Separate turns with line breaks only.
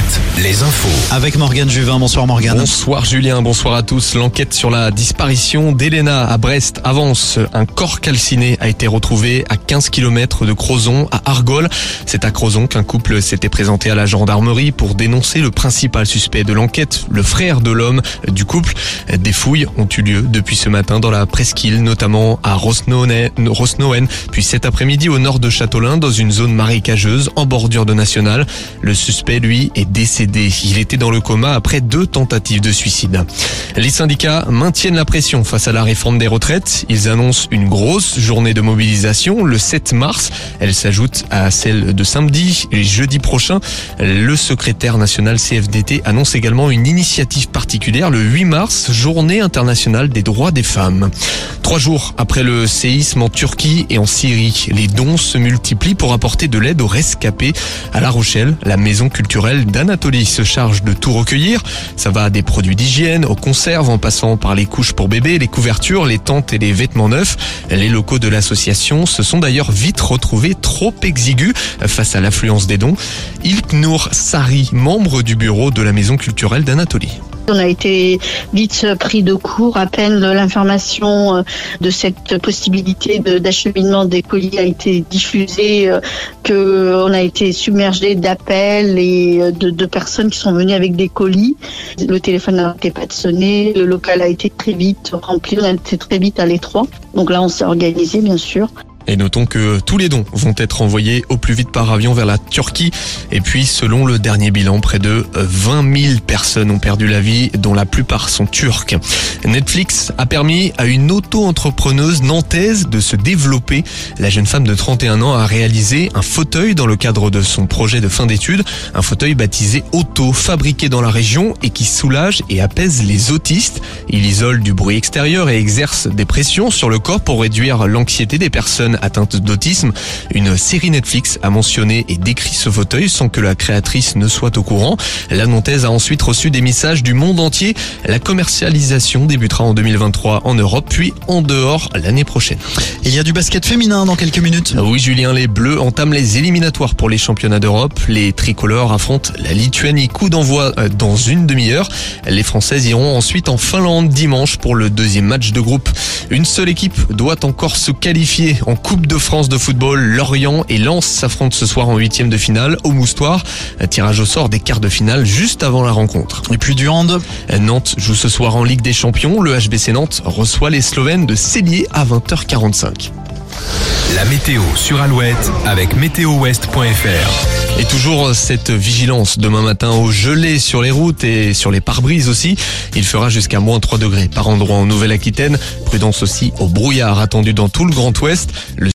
Alouette, les infos.
Avec Morgane Juvin. Bonsoir Morgane.
Bonsoir Julien, bonsoir à tous. L'enquête sur la disparition d'Elena à Brest avance. Un corps calciné a été retrouvé à 15 km de Crozon, à Argol. C'est à Crozon qu'un couple s'était présenté à la gendarmerie pour dénoncer le principal suspect de l'enquête, le frère de l'homme du couple. Des fouilles ont eu lieu depuis ce matin dans la presqu'île, notamment à Rosnoen, puis cet après-midi au nord de Châteaulin, dans une zone marécageuse en bordure de National. Le suspect, lui, est décédé. Il était dans le coma après deux tentatives de suicide. Les syndicats maintiennent la pression face à la réforme des retraites. Ils annoncent une grosse journée de mobilisation le 7 mars. Elle s'ajoute à celle de samedi et jeudi prochain. Le secrétaire national CFDT annonce également une initiative particulière le 8 mars, journée internationale des droits des femmes. Trois jours après le séisme en Turquie et en Syrie, les dons se multiplient pour apporter de l'aide aux rescapés. À La Rochelle, la maison culturelle d'Anatolie se charge de tout recueillir. Ça va des produits d'hygiène, aux conserves, en passant par les couches pour bébés, les couvertures, les tentes et les vêtements neufs. Les locaux de l'association se sont d'ailleurs vite retrouvés trop exigus face à l'affluence des dons. Ilknour Sari, membre du bureau de la maison culturelle d'Anatolie.
On a été vite pris de court à peine l'information euh, de cette possibilité d'acheminement des colis a été diffusée, euh, que on a été submergé d'appels et euh, de, personnes qui sont venues avec des colis. Le téléphone n'a pas de sonner, le local a été très vite rempli, on a été très vite à l'étroit. Donc là, on s'est organisé, bien sûr.
Et notons que tous les dons vont être envoyés au plus vite par avion vers la Turquie. Et puis, selon le dernier bilan, près de 20 000 personnes ont perdu la vie, dont la plupart sont turques. Netflix a permis à une auto-entrepreneuse nantaise de se développer. La jeune femme de 31 ans a réalisé un fauteuil dans le cadre de son projet de fin d'études. Un fauteuil baptisé Auto, fabriqué dans la région et qui soulage et apaise les autistes. Il isole du bruit extérieur et exerce des pressions sur le corps pour réduire l'anxiété des personnes atteinte d'autisme. Une série Netflix a mentionné et décrit ce fauteuil sans que la créatrice ne soit au courant. La Nantaise a ensuite reçu des messages du monde entier. La commercialisation débutera en 2023 en Europe, puis en dehors l'année prochaine.
Il y a du basket féminin dans quelques minutes.
Oui, Julien, les Bleus entament les éliminatoires pour les championnats d'Europe. Les tricolores affrontent la Lituanie. Coup d'envoi euh, dans une demi-heure. Les Françaises iront ensuite en Finlande dimanche pour le deuxième match de groupe. Une seule équipe doit encore se qualifier en Coupe de France de football, Lorient et Lens s'affrontent ce soir en huitième de finale au Moustoir. Tirage au sort des quarts de finale juste avant la rencontre.
Et puis du hand.
Nantes joue ce soir en Ligue des Champions. Le HBC Nantes reçoit les Slovènes de Cellier à 20h45.
La météo sur Alouette avec météowest.fr.
Et toujours cette vigilance demain matin au gelé sur les routes et sur les pare-brises aussi. Il fera jusqu'à moins 3 degrés par endroit en Nouvelle-Aquitaine. Prudence aussi au brouillard attendu dans tout le Grand Ouest.